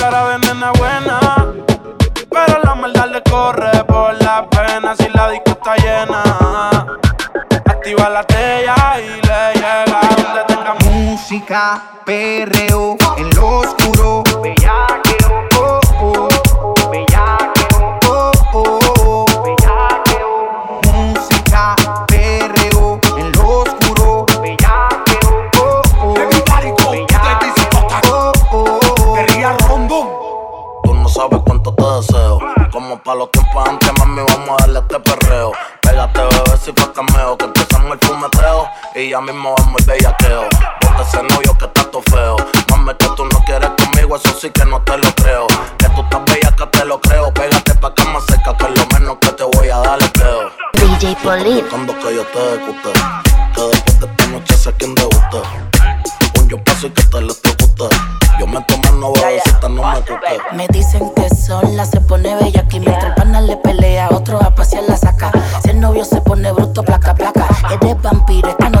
cara de nena buena. Pero la maldad le corre ya mismo vamos el bellaqueo. Bota ese novio que está todo feo. Mami, que tú no quieres conmigo, eso sí que no te lo creo. Que tú estás bella, que te lo creo. Pégate pa' que más cerca, que lo menos que te voy a dar es creo. DJ Polip. Cuando que yo te ejecute, que después de esta noche sé quién gusta Un yo paso y que te lo gusta yo me tomo una bebecita, no me toque. Me dicen que sola se pone bella aquí mientras el pana le pelea, otro a pasear la saca. Si el novio se pone bruto, placa, placa. Eres vampiro, esta noche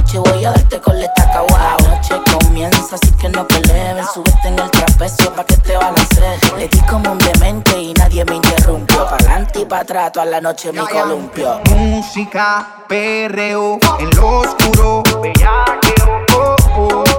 así que no peleen. Súbete en el trapecio pa' que te balancees. Le di como un demente y nadie me interrumpió. Pa' adelante y pa' atrás, toda la noche me columpio. Música, perreo, en lo oscuro. oh, oh.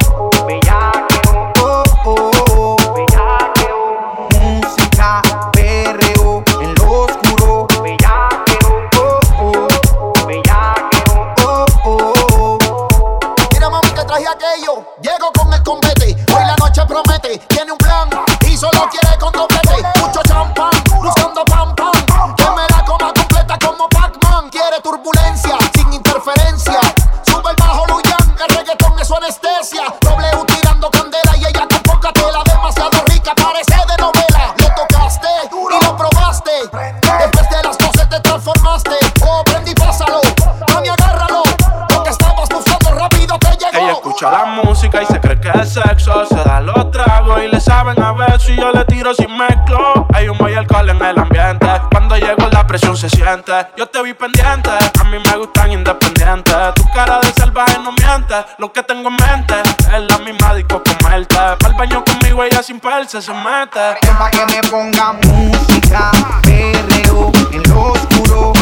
Yo te vi pendiente, a mí me gustan independientes. Tu cara de salvaje no miente, lo que tengo en mente es la misma disco comerte. Al baño conmigo ella sin perse se mete. Es pa' que me ponga música, perreo en lo oscuro.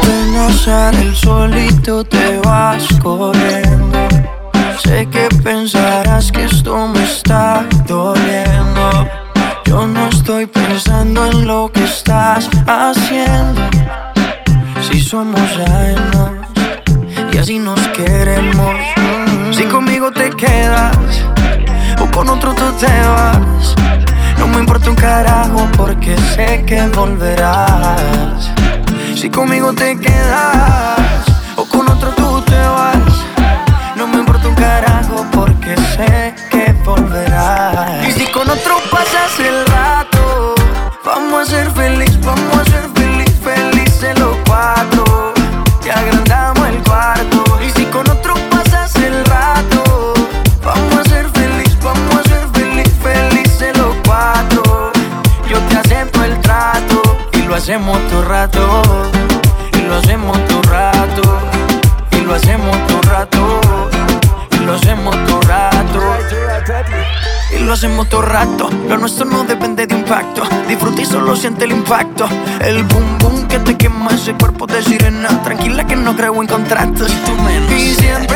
Apenas el solito te vas corriendo. Sé que pensarás que esto me está doliendo yo no estoy pensando en lo que estás haciendo. Si somos ajenos y así nos queremos. Si conmigo te quedas o con otro tú te vas. No me importa un carajo porque sé que volverás. Si conmigo te quedas o con otro pasas el rato, vamos a ser feliz, vamos a ser feliz, felices los cuatro. Te agrandamos el cuarto. Y si con otro pasas el rato, vamos a ser feliz, vamos a ser feliz, felices los cuatro. Yo te acepto el trato y lo hacemos todo rato. Y lo hacemos todo lo hacemos todo rato. Lo nuestro no depende de impacto. Disfruta y solo siente el impacto. El boom boom que te quema ese cuerpo de sirena. Tranquila que no creo en contratos. Y tú menos. Y siempre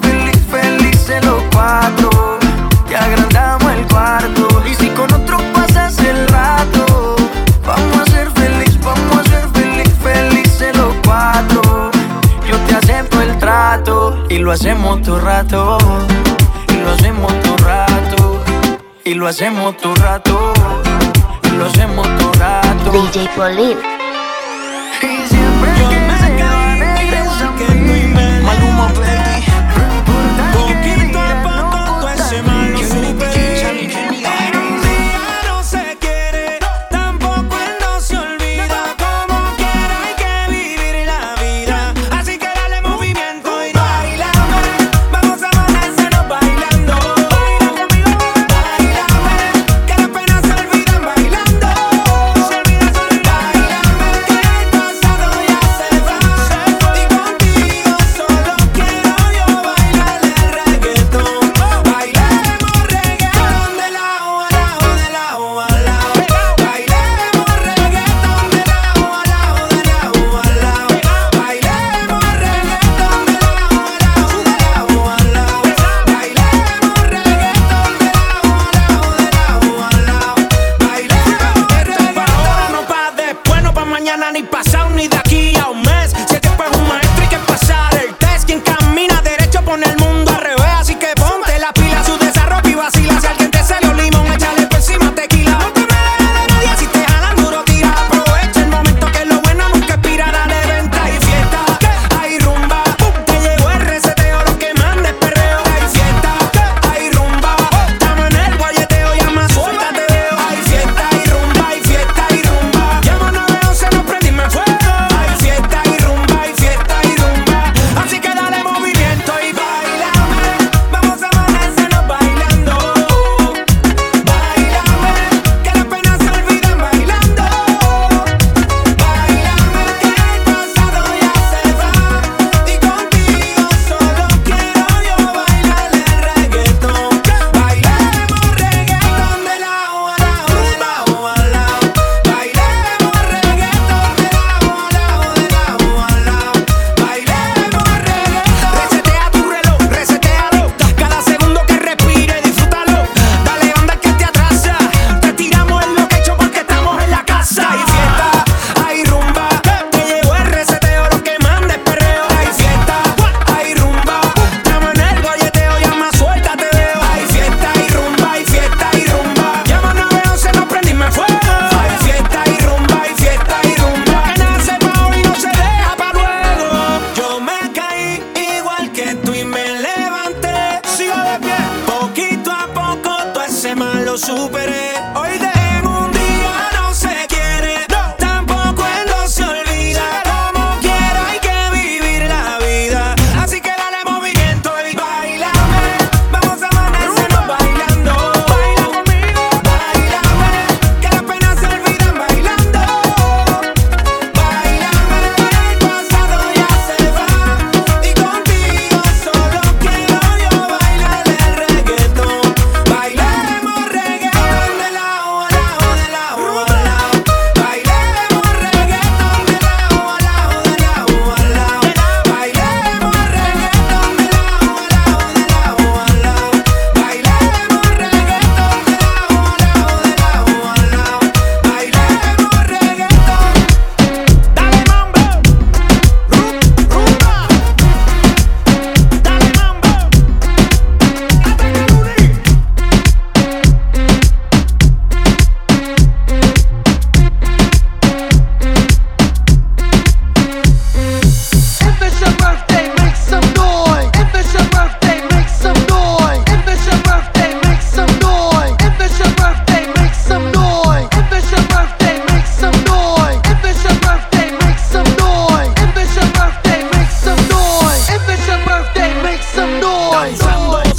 lo hacemos tu rato, y lo hacemos tu rato, y lo hacemos tu rato, y lo hacemos tu rato. DJ Polib.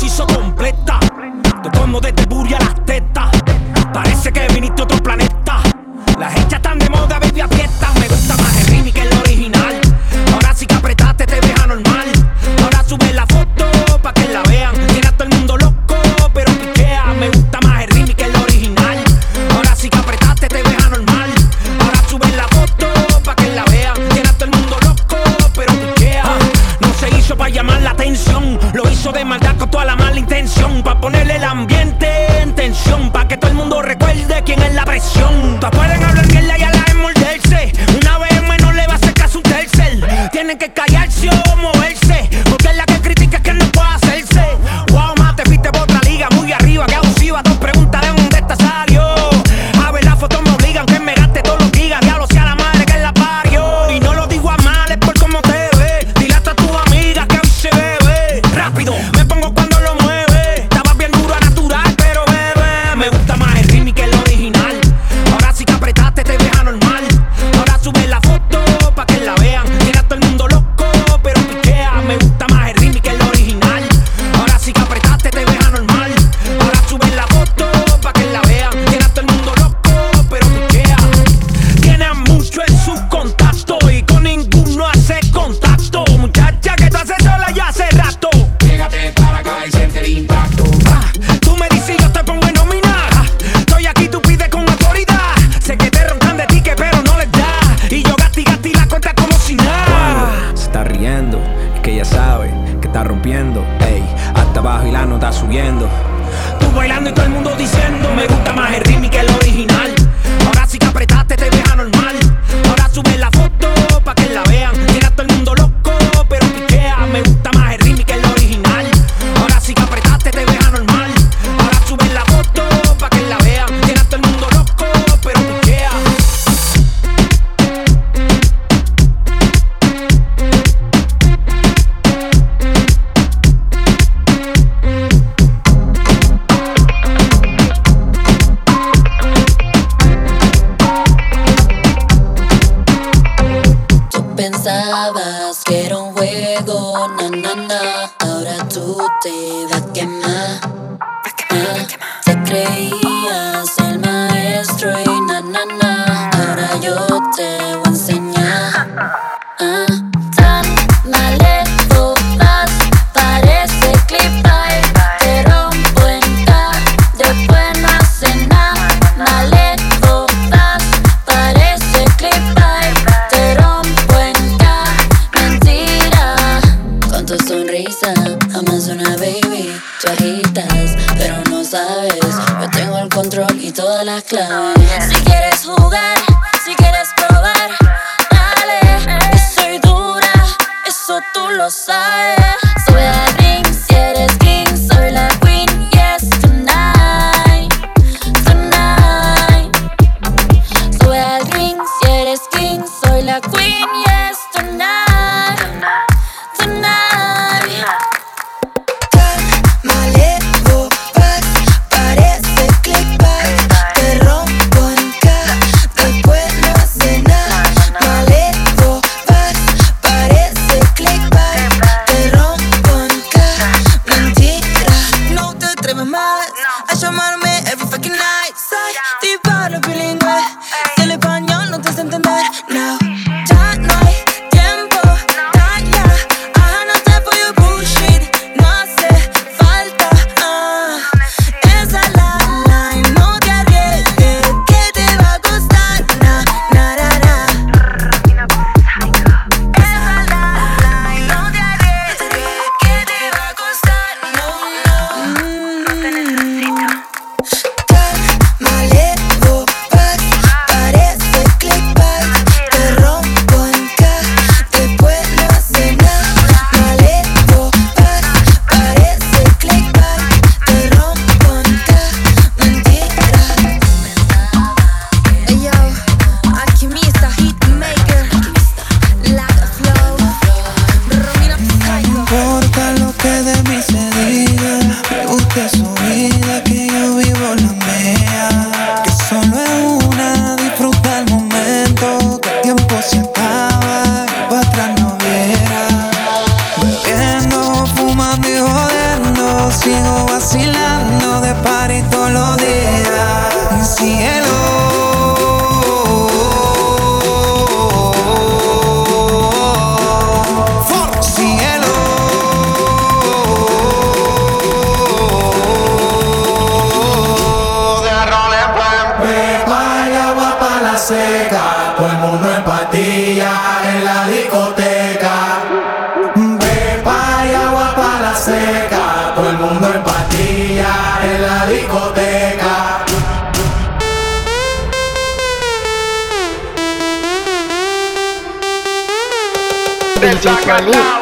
hizo completa. Te pongo desde Buria las tetas. rompiendo. Ey, hasta abajo y la nota subiendo. Tú bailando y todo el mundo diciendo, me gusta más el ritmo que el original. Ahora sí que apretaste, te deja normal. Ahora sube la foto. fuego, na na na. Ahora tú te vas a quemar. I Ooh.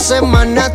semana